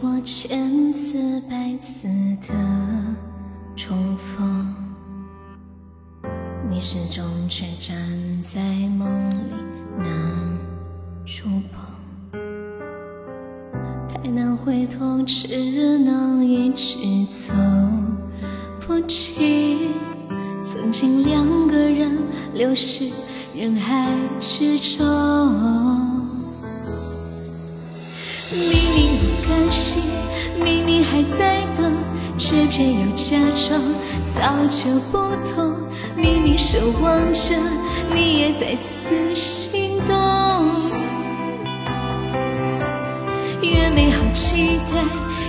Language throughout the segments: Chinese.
过千次百次的重逢，你始终却站在梦里难触碰，太难回头，只能一直走。不及曾经两个人流失人海之中。明明还在等，却偏要假装早就不同。明明守望着，你也在此心动。越美好期待，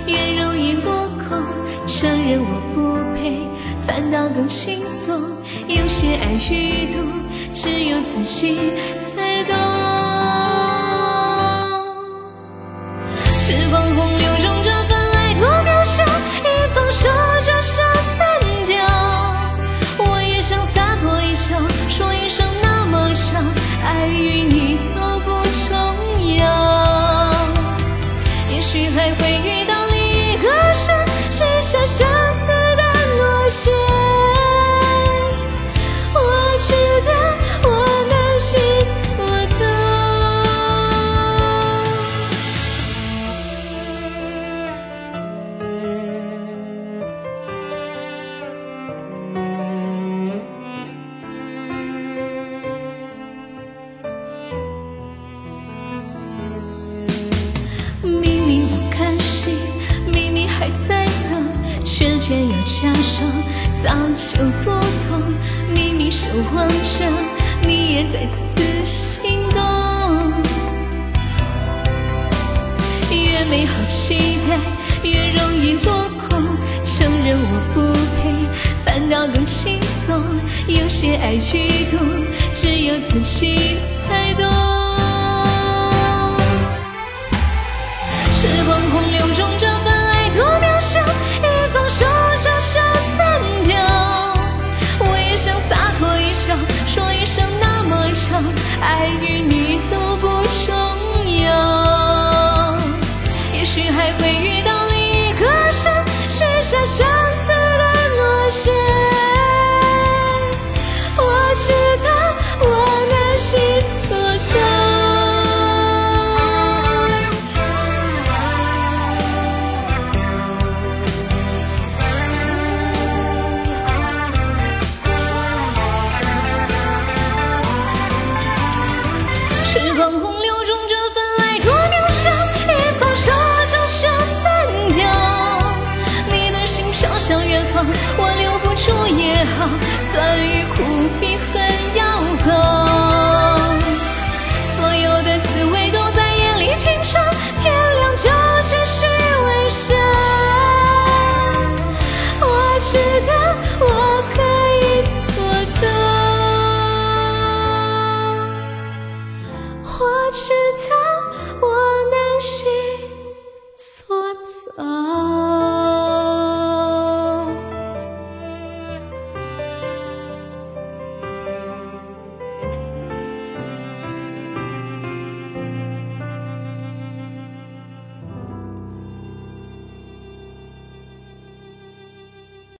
越容易落空。承认我不配，反倒更轻松。有些爱与毒，只有自己才懂。时光早就不同，明明守望着，你也在此心动。越美好期待，越容易落空。承认我不配，反倒更轻松。有些爱与毒，只有自己时光洪流中这份爱多渺小一放手就消散掉你的心飘向远方我留不住也好。酸与苦比恨要好。所有的滋味都我知道，我能行。